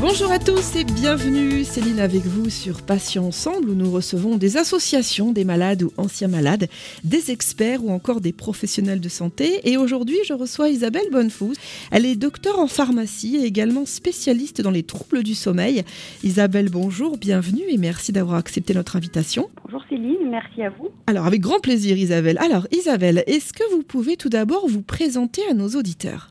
Bonjour à tous et bienvenue. Céline avec vous sur Patients Ensemble où nous recevons des associations, des malades ou anciens malades, des experts ou encore des professionnels de santé. Et aujourd'hui, je reçois Isabelle Bonnefous. Elle est docteur en pharmacie et également spécialiste dans les troubles du sommeil. Isabelle, bonjour, bienvenue et merci d'avoir accepté notre invitation. Bonjour Céline, merci à vous. Alors, avec grand plaisir Isabelle. Alors, Isabelle, est-ce que vous pouvez tout d'abord vous présenter à nos auditeurs?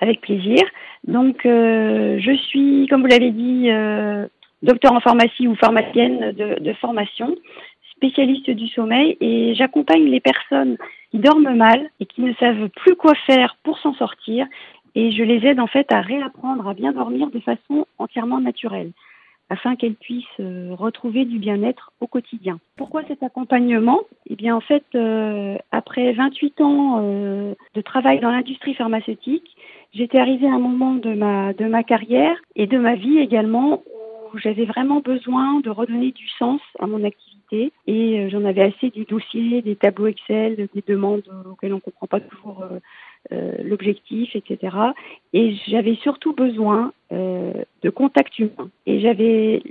Avec plaisir. Donc, euh, je suis, comme vous l'avez dit, euh, docteur en pharmacie ou pharmacienne de, formation, spécialiste du sommeil, et j'accompagne les personnes qui dorment mal et qui ne savent plus quoi faire pour s'en sortir, et je les aide en fait à réapprendre à bien dormir de façon entièrement naturelle afin qu'elles puissent euh, retrouver du bien-être au quotidien. Pourquoi cet accompagnement? Eh bien, en fait, euh, après 28 ans euh, de travail dans l'industrie pharmaceutique, j'étais arrivée à un moment de ma, de ma carrière et de ma vie également où j'avais vraiment besoin de redonner du sens à mon activité et j'en avais assez des dossiers, des tableaux Excel, des demandes auxquelles on ne comprend pas toujours euh, l'objectif, etc. Et j'avais surtout besoin euh, de contact humain. Et j'avais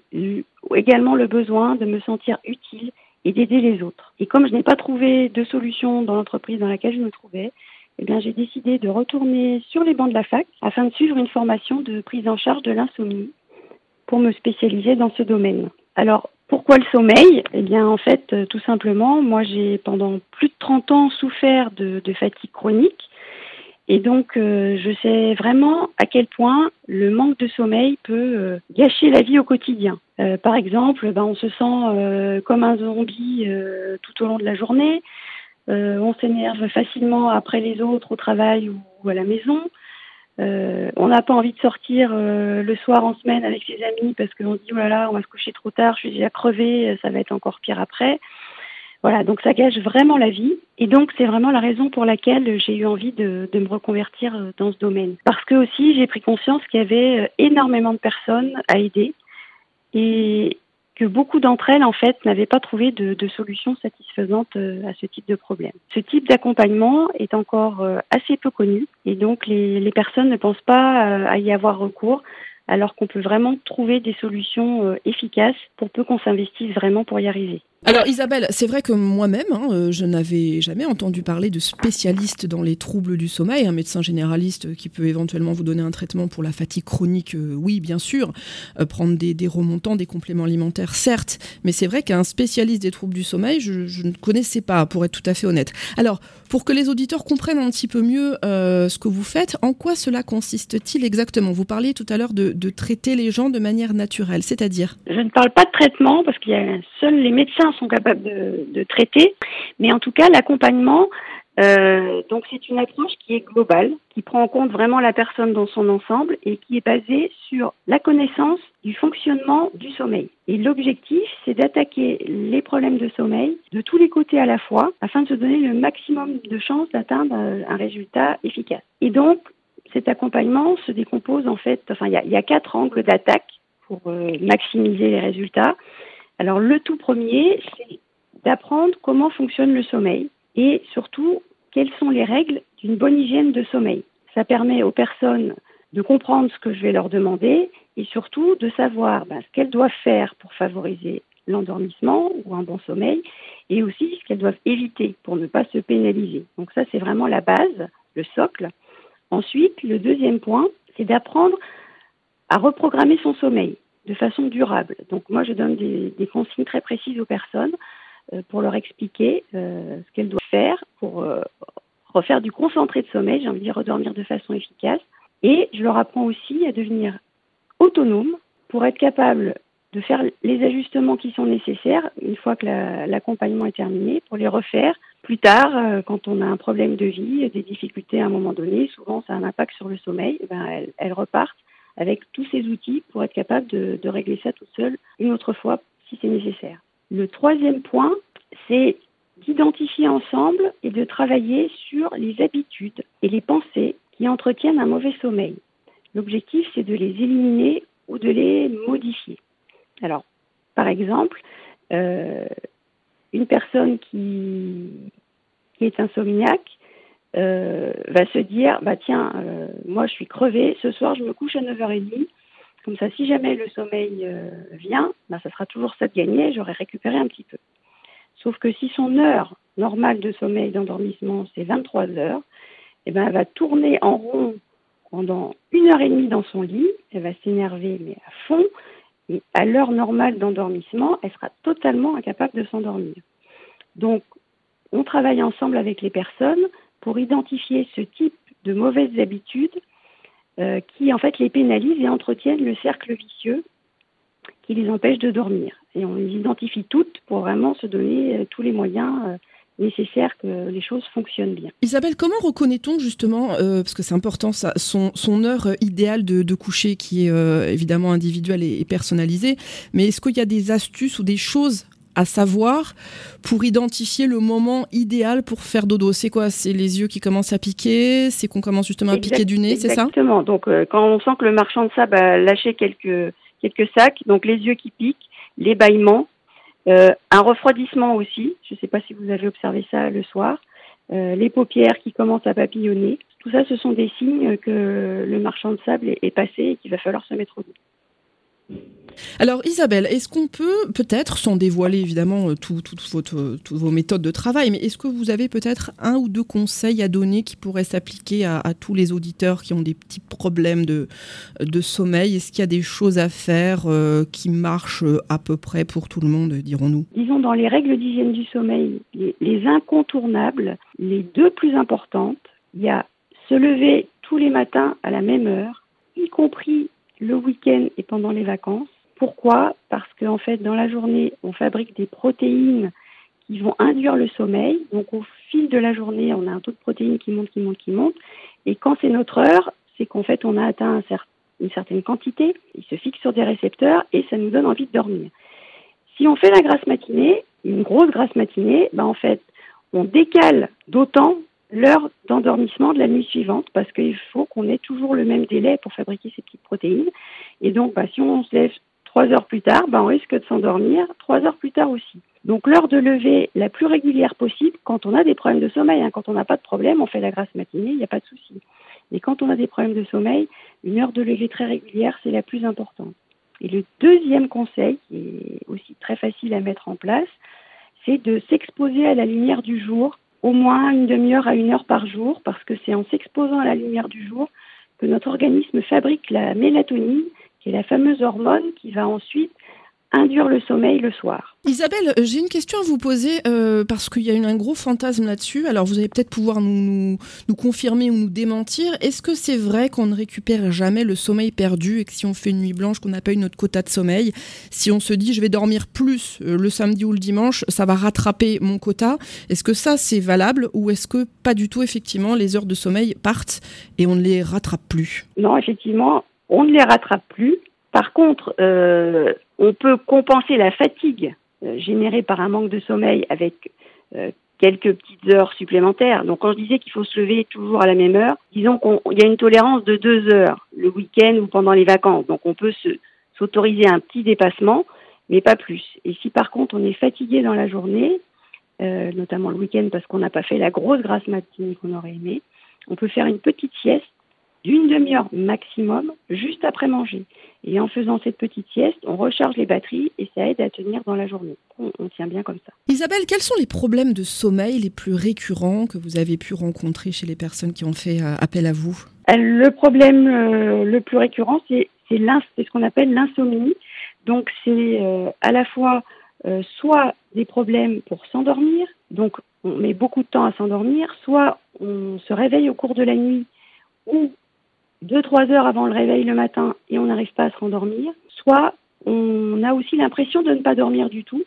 également le besoin de me sentir utile et d'aider les autres. Et comme je n'ai pas trouvé de solution dans l'entreprise dans laquelle je me trouvais, eh bien, j'ai décidé de retourner sur les bancs de la fac afin de suivre une formation de prise en charge de l'insomnie pour me spécialiser dans ce domaine. Alors, pourquoi le sommeil? Eh bien, en fait, tout simplement, moi, j'ai pendant plus de 30 ans souffert de, fatigue chronique et donc, euh, je sais vraiment à quel point le manque de sommeil peut euh, gâcher la vie au quotidien. Euh, par exemple, ben, on se sent comme un zombie tout au long de la journée. On s'énerve facilement après les autres au travail ou, à la maison. on n'a pas envie de sortir le soir en semaine avec ses amis parce qu'on dit oh là là, on va se coucher trop tard, je suis déjà crevée, ça va être encore pire après. Voilà, donc ça gâche vraiment la vie. Et donc c'est vraiment la raison pour laquelle j'ai eu envie de, de, me reconvertir euh, dans ce domaine. Parce que aussi j'ai pris conscience qu'il y avait euh, énormément de personnes à aider et que beaucoup d'entre elles en fait n'avaient pas trouvé de, de solution satisfaisante euh, à ce type de problème. Ce type d'accompagnement est encore assez peu connu et donc les, les personnes ne pensent pas à y avoir recours alors qu'on peut vraiment trouver des solutions efficaces pour peu qu'on s'investisse vraiment pour y arriver. Alors Isabelle, c'est vrai que moi-même, hein, euh, je n'avais jamais entendu parler de spécialiste dans les troubles du sommeil, un médecin généraliste qui peut éventuellement vous donner un traitement pour la fatigue chronique, euh, oui bien sûr, euh, prendre des, remontants, des compléments alimentaires, certes, mais c'est vrai qu'un spécialiste des troubles du sommeil, je, ne connaissais pas, pour être tout à fait honnête. Alors, pour que les auditeurs comprennent un petit peu mieux ce que vous faites, en quoi cela consiste-t-il exactement? Vous parliez tout à l'heure de, de traiter les gens de manière naturelle, c'est-à-dire? Je ne parle pas de traitement parce qu'il y a seuls les médecins sont capables de, traiter. Mais en tout cas, l'accompagnement, euh, donc c'est une approche qui est globale, qui prend en compte vraiment la personne dans son ensemble et qui est basée sur la connaissance du fonctionnement du sommeil. Et l'objectif, c'est d'attaquer les problèmes de sommeil de tous les côtés à la fois afin de se donner le maximum de chances d'atteindre un résultat efficace. Et donc, cet accompagnement se décompose en fait, enfin, il y a, y a quatre angles d'attaque pour euh, maximiser les résultats. Alors le tout premier, c'est d'apprendre comment fonctionne le sommeil et surtout quelles sont les règles d'une bonne hygiène de sommeil. Ça permet aux personnes de comprendre ce que je vais leur demander et surtout de savoir ben, ce qu'elles doivent faire pour favoriser l'endormissement ou un bon sommeil et aussi ce qu'elles doivent éviter pour ne pas se pénaliser. Donc ça, c'est vraiment la base, le socle. Ensuite, le deuxième point, c'est d'apprendre à reprogrammer son sommeil de façon durable. Donc moi, je donne des, consignes très précises aux personnes euh, pour leur expliquer euh, ce qu'elles doivent faire pour euh, refaire du concentré de sommeil, j'ai envie de dire redormir de façon efficace. Et je leur apprends aussi à devenir autonome pour être capable de faire les ajustements qui sont nécessaires une fois que l'accompagnement est terminé, pour les refaire plus tard quand on a un problème de vie, des difficultés à un moment donné. Souvent, ça a un impact sur le sommeil. Eh ben, elles repartent avec tous ces outils pour être capable de, régler ça toute seule une autre fois si c'est nécessaire. Le troisième point, c'est d'identifier ensemble et de travailler sur les habitudes et les pensées qui entretiennent un mauvais sommeil. L'objectif, c'est de les éliminer ou de les modifier. Alors, par exemple, euh, une personne qui qui est insomniaque euh, va se dire bah tiens, euh, moi je suis crevée, ce soir je me couche à 9h30. Comme ça, si jamais le sommeil euh, vient, bah, ça sera toujours ça de gagner, j'aurai récupéré un petit peu. Sauf que si son heure normale de sommeil, d'endormissement, c'est 23 heures, eh ben, elle va tourner en rond pendant une heure et demie dans son lit, elle va s'énerver mais à fond, et à l'heure normale d'endormissement, elle sera totalement incapable de s'endormir. Donc, on travaille ensemble avec les personnes pour identifier ce type de mauvaises habitudes euh, qui en fait les pénalisent et entretiennent le cercle vicieux qui les empêche de dormir. Et on les identifie toutes pour vraiment se donner euh, tous les moyens euh, nécessaires que les choses fonctionnent bien. Isabelle, comment reconnaît-on justement, parce que c'est important, ça, son, heure idéale de, coucher qui est évidemment individuelle et personnalisée, mais est-ce qu'il y a des astuces ou des choses à savoir pour identifier le moment idéal pour faire dodo. C'est quoi? C'est les yeux qui commencent à piquer? C'est qu'on commence justement à piquer du nez, c'est ça? Exactement. Donc euh, quand on sent que le marchand de sable a lâché quelques, quelques sacs, donc les yeux qui piquent, les bâillements, euh, un refroidissement aussi, je ne sais pas si vous avez observé ça le soir, euh, les paupières qui commencent à papillonner, tout ça ce sont des signes que le marchand de sable est, est passé et qu'il va falloir se mettre au dos. Alors Isabelle, est-ce qu'on peut peut-être, sans dévoiler évidemment euh, toutes vos méthodes de travail, mais est-ce que vous avez peut-être un ou deux conseils à donner qui pourraient s'appliquer à, tous les auditeurs qui ont des petits problèmes de, de sommeil? Est-ce qu'il y a des choses à faire euh, qui marchent euh, à peu près pour tout le monde, dirons-nous? Disons dans les règles d'hygiène du sommeil, les incontournables, les deux plus importantes, il y a se lever tous les matins à la même heure, y compris le week-end pendant les vacances pourquoi? Parce qu'en fait, dans la journée, on fabrique des protéines qui vont induire le sommeil. Donc, au fil de la journée, on a un taux de protéines qui monte, qui monte, qui monte. Et quand c'est notre heure, c'est qu'en fait, on a atteint une certaine quantité. Il se fixe sur des récepteurs et ça nous donne envie de dormir. Si on fait la grasse matinée, une grosse grasse matinée, ben en fait, on décale d'autant l'heure d'endormissement de la nuit suivante parce qu'il faut qu'on ait toujours le même délai pour fabriquer ces petites protéines. Et donc, ben, si on se lève Trois heures plus tard, ben, on risque de s'endormir trois heures plus tard aussi. Donc l'heure de lever la plus régulière possible quand on a des problèmes de sommeil. Hein. Quand on n'a pas de problème, on fait la grasse matinée, il n'y a pas de souci. Mais quand on a des problèmes de sommeil, une heure de lever très régulière, c'est la plus importante. Et le deuxième conseil, qui est aussi très facile à mettre en place, c'est de s'exposer à la lumière du jour, au moins une demi-heure à une heure par jour, parce que c'est en s'exposant à la lumière du jour que notre organisme fabrique la mélatonine, qui est la fameuse hormone qui va ensuite induire le sommeil le soir. Isabelle, j'ai une question à vous poser euh, parce qu'il y a un gros fantasme là-dessus. Alors vous allez peut-être pouvoir nous, nous, nous, confirmer ou nous démentir. Est-ce que c'est vrai qu'on ne récupère jamais le sommeil perdu et que si on fait une nuit blanche, qu'on n'a pas eu notre quota de sommeil, si on se dit je vais dormir plus euh, le samedi ou le dimanche, ça va rattraper mon quota Est-ce que ça c'est valable ou est-ce que pas du tout effectivement les heures de sommeil partent et on ne les rattrape plus? Non, effectivement, on ne les rattrape plus. Par contre, euh, on peut compenser la fatigue euh, générée par un manque de sommeil avec euh, quelques petites heures supplémentaires. Donc quand je disais qu'il faut se lever toujours à la même heure, disons qu'il y a une tolérance de deux heures le week-end ou pendant les vacances. Donc on peut s'autoriser un petit dépassement, mais pas plus. Et si par contre on est fatigué dans la journée, notamment le week-end parce qu'on n'a pas fait la grosse grasse matinée qu'on aurait aimé, on peut faire une petite sieste d'une demi-heure maximum juste après manger. Et en faisant cette petite sieste, on recharge les batteries et ça aide à tenir dans la journée. On, tient bien comme ça. Isabelle, quels sont les problèmes de sommeil les plus récurrents que vous avez pu rencontrer chez les personnes qui ont fait euh, appel à vous? Euh, Le problème euh, le plus récurrent, c'est ce qu'on appelle l'insomnie. Donc c'est à la fois soit des problèmes pour s'endormir, donc on met beaucoup de temps à s'endormir, soit on se réveille au cours de la nuit ou deux, trois heures avant le réveil le matin et on n'arrive pas à se rendormir, soit on a aussi l'impression de ne pas dormir du tout,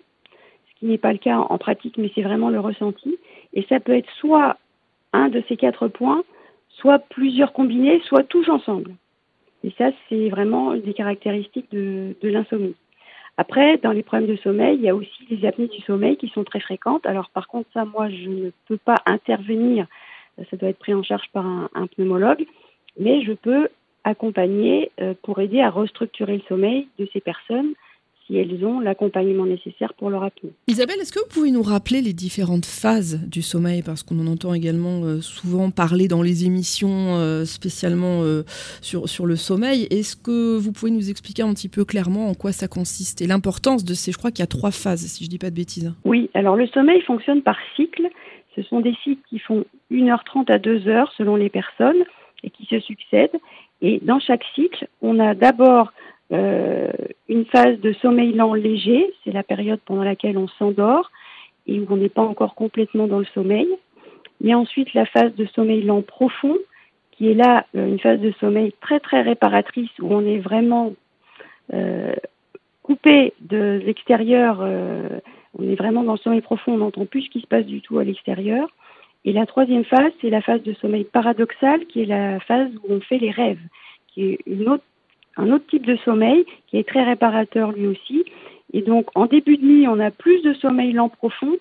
ce qui n'est pas le cas en pratique, mais c'est vraiment le ressenti. Et ça peut être soit un de ces quatre points, soit plusieurs combinés, soit tous ensemble. Et ça, c'est vraiment une des caractéristiques de, l'insomnie. Après, dans les problèmes de sommeil, il y a aussi les apnées du sommeil qui sont très fréquentes. Alors par contre, ça, moi, je ne peux pas intervenir. Ça doit être pris en charge par un pneumologue mais je peux accompagner euh, pour aider à restructurer le sommeil de ces personnes si elles ont l'accompagnement nécessaire pour leur apnée. Isabelle, est-ce que vous pouvez nous rappeler les différentes phases du sommeil? Parce qu'on en entend également euh, souvent parler dans les émissions euh, spécialement sur, sur le sommeil. Est-ce que vous pouvez nous expliquer un petit peu clairement en quoi ça consiste et l'importance de ces, je crois qu'il y a trois phases, si je ne dis pas de bêtises. Oui, alors le sommeil fonctionne par cycle. Ce sont des cycles qui font 1h30 à 2h selon les personnes et qui se succèdent. Et dans chaque cycle, on a d'abord euh, une phase de sommeil lent léger, c'est la période pendant laquelle on s'endort et où on n'est pas encore complètement dans le sommeil. Mais ensuite la phase de sommeil lent profond, qui est là euh, une phase de sommeil très très réparatrice où on est vraiment euh, coupé de l'extérieur. On est vraiment dans le sommeil profond, on n'entend plus ce qui se passe du tout à l'extérieur. Et la troisième phase, c'est la phase de sommeil paradoxal, qui est la phase où on fait les rêves, qui est un autre type de sommeil, qui est très réparateur lui aussi. Et donc, en début de nuit, on a plus de sommeil lent profond,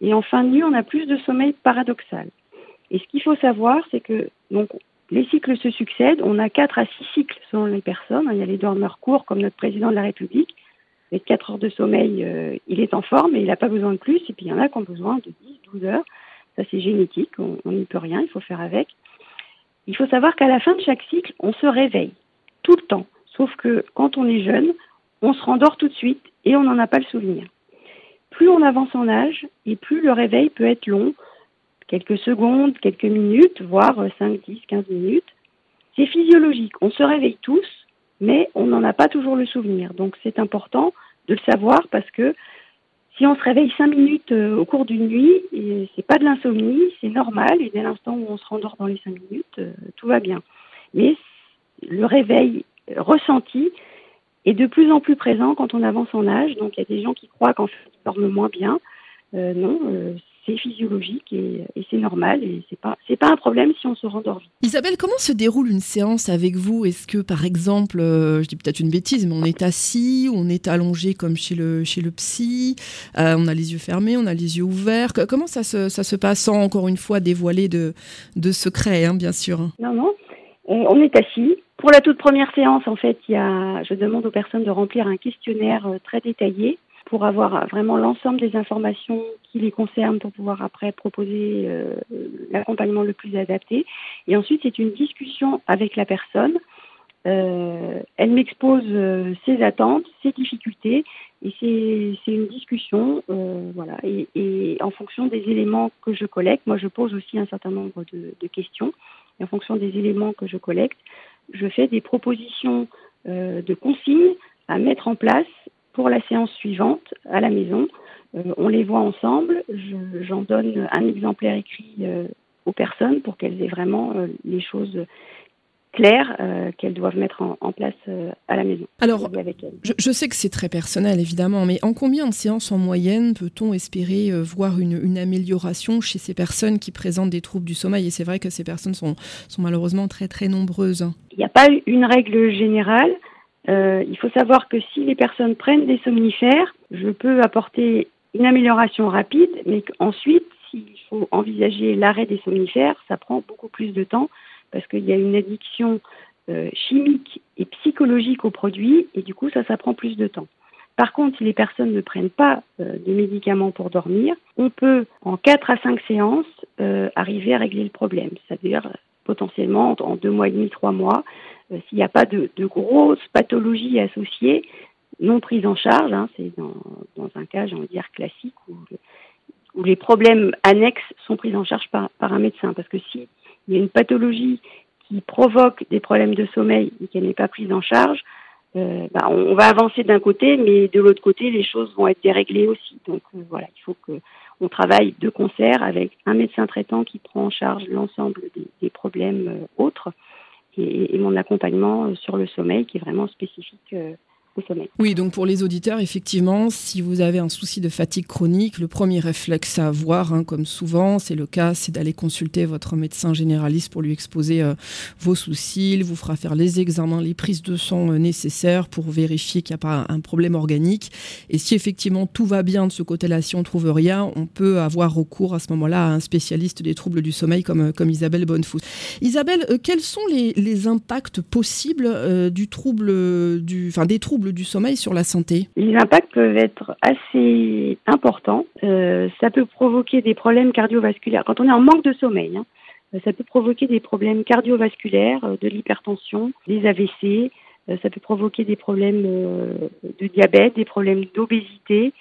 et en fin de nuit, on a plus de sommeil paradoxal. Et ce qu'il faut savoir, c'est que donc les cycles se succèdent. On a quatre à six cycles selon les personnes. Il y a les dormeurs courts, comme notre président de la République. Avec 4 heures de sommeil, euh, il est en forme et il n'a pas besoin de plus. Et puis il y en a qui ont besoin de 10, 12 heures. C'est génétique, on n'y peut rien, il faut faire avec. Il faut savoir qu'à la fin de chaque cycle, on se réveille tout le temps. Sauf que quand on est jeune, on se rendort tout de suite et on n'en a pas le souvenir. Plus on avance en âge et plus le réveil peut être long, quelques secondes, quelques minutes, voire 5, 10, 15 minutes. C'est physiologique. On se réveille tous, mais on n'en a pas toujours le souvenir. Donc c'est important de le savoir parce que si on se réveille cinq minutes euh, au cours d'une nuit, c'est pas de l'insomnie, c'est normal, et dès l'instant où on se rendort dans les cinq minutes, euh, tout va bien. Mais le réveil ressenti est de plus en plus présent quand on avance en âge. Donc il y a des gens qui croient qu'en fait ils dorment moins bien. Euh, non, c'est physiologique et, c'est normal et c'est pas c'est pas un problème si on se rendort vite. Isabelle, comment se déroule une séance avec vous? Est-ce que par exemple, euh, je dis peut-être une bêtise, mais on est assis, on est allongé comme chez le chez le psy, euh, on a les yeux fermés, on a les yeux ouverts. Comment ça se ça se passe sans encore une fois dévoiler de de secrets, hein, bien sûr? Non non, on est assis. Pour la toute première séance, en fait, il y a, je demande aux personnes de remplir un questionnaire euh, très détaillé pour avoir vraiment l'ensemble des informations qui les concernent pour pouvoir après proposer euh, l'accompagnement le plus adapté. Et ensuite, c'est une discussion avec la personne. Euh, elle m'expose euh, ses attentes, ses difficultés, et c'est une discussion, voilà. Et, en fonction des éléments que je collecte, moi je pose aussi un certain nombre de questions. Et en fonction des éléments que je collecte, je fais des propositions de consignes à mettre en place pour la séance suivante à la maison. Euh, on les voit ensemble. J'en donne un exemplaire écrit euh, aux personnes pour qu'elles aient vraiment euh, les choses claires qu'elles doivent mettre en, place à la maison. Alors, je, sais que c'est très personnel évidemment, mais en combien de séances en moyenne peut-on espérer voir une, amélioration chez ces personnes qui présentent des troubles du sommeil? Et c'est vrai que ces personnes sont, sont malheureusement très très nombreuses. Il n'y a pas une règle générale. Euh, il faut savoir que si les personnes prennent des somnifères, je peux apporter une amélioration rapide, mais ensuite, s'il faut envisager l'arrêt des somnifères, ça prend beaucoup plus de temps parce qu'il y a une addiction euh, chimique et psychologique aux produits et du coup, ça, ça prend plus de temps. Par contre, si les personnes ne prennent pas euh, de médicaments pour dormir, on peut, en 4 à 5 séances, arriver à régler le problème. C'est-à-dire, potentiellement, en deux mois et demi, trois mois, s'il n'y a pas de, grosses pathologies associées, non prises en charge, hein, c'est dans, un cas, j'ai envie de dire, classique, où, où, les problèmes annexes sont pris en charge par, un médecin. Parce que s'il y a une pathologie qui provoque des problèmes de sommeil et qu'elle n'est pas prise en charge, euh, bah, on, va avancer d'un côté, mais de l'autre côté, les choses vont être déréglées aussi. Donc euh, voilà, il faut que on travaille de concert avec un médecin traitant qui prend en charge l'ensemble des, problèmes autres et, mon accompagnement euh, sur le sommeil qui est vraiment spécifique oui, donc pour les auditeurs, effectivement, si vous avez un souci de fatigue chronique, le premier réflexe à avoir, hein, comme souvent, c'est le cas, c'est d'aller consulter votre médecin généraliste pour lui exposer euh, vos soucis. Il vous fera faire les examens, les prises de sang euh, nécessaires pour vérifier qu'il n'y a pas un problème organique. Et si effectivement tout va bien de ce côté-là, si on trouve rien, on peut avoir recours à ce moment-là à un spécialiste des troubles du sommeil comme, euh, Isabelle Bonnefous. Isabelle, quels sont les, impacts possibles du trouble, du, enfin, des troubles du sommeil sur la santé Les impacts peuvent être assez importants. Euh, ça peut provoquer des problèmes cardiovasculaires. Quand on est en manque de sommeil, hein, ça peut provoquer des problèmes cardiovasculaires, de l'hypertension, des AVC. ça peut provoquer des problèmes de diabète, des problèmes d'obésité.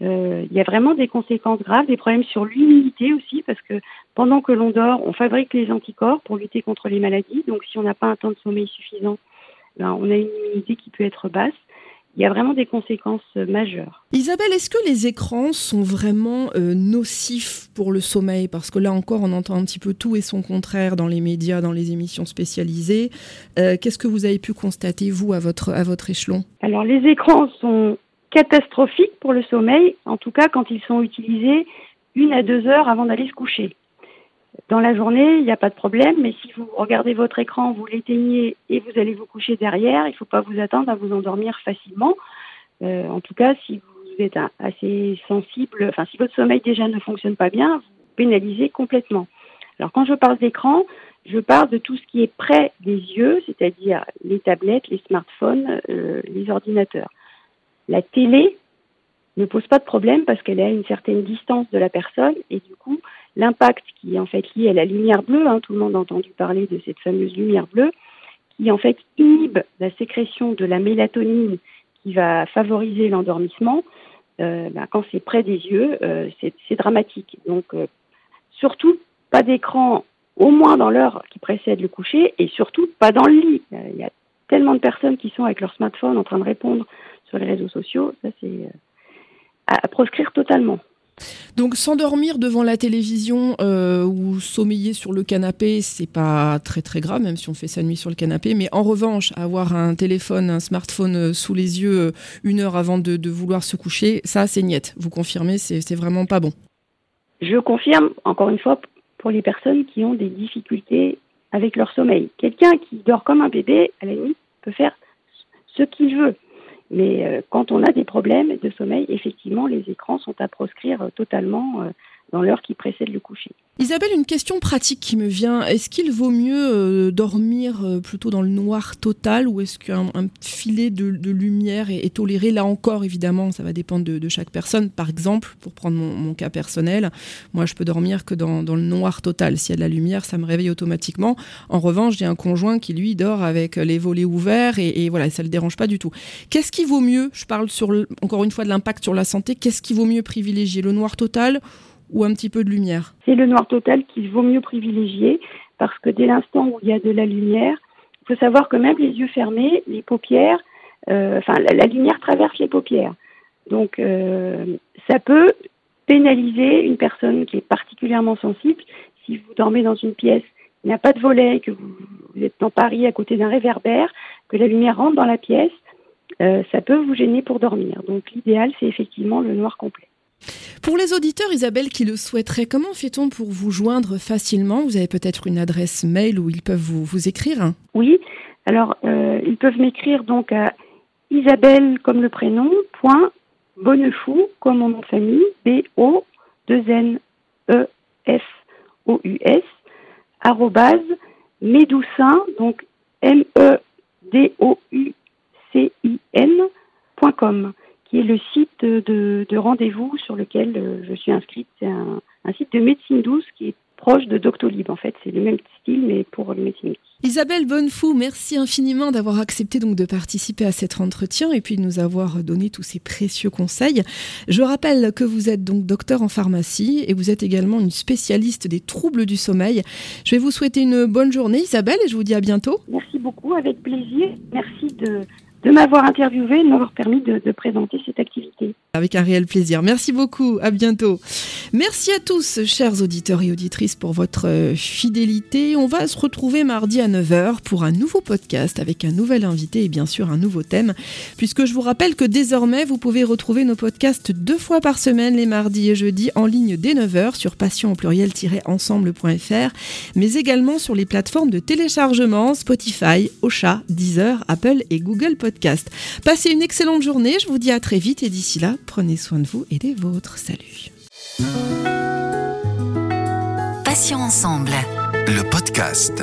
il y a vraiment des conséquences graves, des problèmes sur l'immunité aussi, parce que pendant que l'on dort, on fabrique les anticorps pour lutter contre les maladies. Donc si on n'a pas un temps de sommeil suffisant, ben, on a une immunité qui peut être basse. Il y a vraiment des conséquences euh, majeures. Isabelle, est-ce que les écrans sont vraiment euh, nocifs pour le sommeil? Parce que là encore, on entend un petit peu tout et son contraire dans les médias, dans les émissions spécialisées. Euh, qu'est-ce que vous avez pu constater, vous, à votre, à votre échelon? Alors, les écrans sont catastrophiques pour le sommeil, en tout cas quand ils sont utilisés une à deux heures avant d'aller se coucher. Dans la journée, il n'y a pas de problème, mais si vous regardez votre écran, vous l'éteignez et vous allez vous coucher derrière, il ne faut pas vous attendre à vous endormir facilement. Euh, en tout cas, si vous êtes assez sensible, enfin si votre sommeil déjà ne fonctionne pas bien, vous pénalisez complètement. Alors quand je parle d'écran, je parle de tout ce qui est près des yeux, c'est-à-dire les tablettes, les smartphones, euh, les ordinateurs. La télé ne pose pas de problème parce qu'elle est à une certaine distance de la personne et du coup, l'impact qui est en fait lié à la lumière bleue, hein, tout le monde a entendu parler de cette fameuse lumière bleue, qui en fait inhibe la sécrétion de la mélatonine qui va favoriser l'endormissement, euh, ben, quand c'est près des yeux, euh, c'est dramatique. Donc, euh, surtout, pas d'écran au moins dans l'heure qui précède le coucher et surtout pas dans le lit. Il y a tellement de personnes qui sont avec leur smartphone en train de répondre sur les réseaux sociaux, ça c'est à proscrire totalement. Donc s'endormir devant la télévision euh, ou sommeiller sur le canapé, c'est pas très très grave, même si on fait sa nuit sur le canapé. Mais en revanche, avoir un téléphone, un smartphone euh, sous les yeux euh, une heure avant de, vouloir se coucher, ça c'est niette. Vous confirmez, c'est vraiment pas bon. Je confirme, encore une fois, pour les personnes qui ont des difficultés avec leur sommeil. Quelqu'un qui dort comme un bébé, à la nuit, peut faire ce qu'il veut. Mais euh, quand on a des problèmes de sommeil, effectivement, les écrans sont à proscrire euh, totalement euh, dans l'heure qui précède le coucher. Isabelle, une question pratique qui me vient. Est-ce qu'il vaut mieux euh, dormir euh, plutôt dans le noir total ou est-ce qu'un filet de, lumière est, toléré? Là encore, évidemment, ça va dépendre de, chaque personne. Par exemple, pour prendre mon, cas personnel, moi, je peux dormir que dans, le noir total. S'il y a de la lumière, ça me réveille automatiquement. En revanche, j'ai un conjoint qui, lui, dort avec les volets ouverts et, voilà, ça ne le dérange pas du tout. Qu'est-ce qui vaut mieux? Je parle encore une fois de l'impact sur la santé. Qu'est-ce qui vaut mieux privilégier? Le noir total ou un petit peu de lumière C'est le noir total qu'il vaut mieux privilégier parce que dès l'instant où il y a de la lumière, il faut savoir que même les yeux fermés, les paupières, euh, enfin la, lumière traverse les paupières. Donc euh, ça peut pénaliser une personne qui est particulièrement sensible. Si vous dormez dans une pièce, il n'y a pas de volet, que vous, êtes dans Paris à côté d'un réverbère, que la lumière rentre dans la pièce, euh, ça peut vous gêner pour dormir. Donc l'idéal, c'est effectivement le noir complet. Pour les auditeurs, Isabelle, qui le souhaiteraient, comment fait-on pour vous joindre facilement? Vous avez peut-être une adresse mail où ils peuvent vous, écrire. Oui, alors euh, ils peuvent m'écrire donc à Isabelle comme le prénom, point Bonnefou comme mon nom de famille, B-O-2-N-E-F-O-U-S, arrobase Médoucin, donc M-E-D-O-U-C-I-N.com qui est le site de, rendez-vous sur lequel euh, je suis inscrite. C'est un, site de médecine douce qui est proche de Doctolib. En fait, c'est le même style, mais pour le médecine douce. Isabelle Bonnefou, merci infiniment d'avoir accepté donc de participer à cet entretien et puis de nous avoir donné tous ces précieux conseils. Je rappelle que vous êtes donc docteur en pharmacie et vous êtes également une spécialiste des troubles du sommeil. Je vais vous souhaiter une bonne journée Isabelle et je vous dis à bientôt. Merci beaucoup, avec plaisir. Merci de de m'avoir interviewé et de m'avoir permis de, présenter cette activité. Avec un réel plaisir. Merci beaucoup. À bientôt. Merci à tous, chers auditeurs et auditrices, pour votre euh, fidélité. On va se retrouver mardi à 9h pour un nouveau podcast avec un nouvel invité et bien sûr un nouveau thème. Puisque je vous rappelle que désormais, vous pouvez retrouver nos podcasts deux fois par semaine, les mardis et jeudis, en ligne dès 9h sur passion pluriel-ensemble.fr, mais également sur les plateformes de téléchargement Spotify, Ocha, Deezer, Apple et Google Podcasts. Passez une excellente journée, je vous dis à très vite et d'ici là, prenez soin de vous et des vôtres. Salut. Passions ensemble. Le podcast.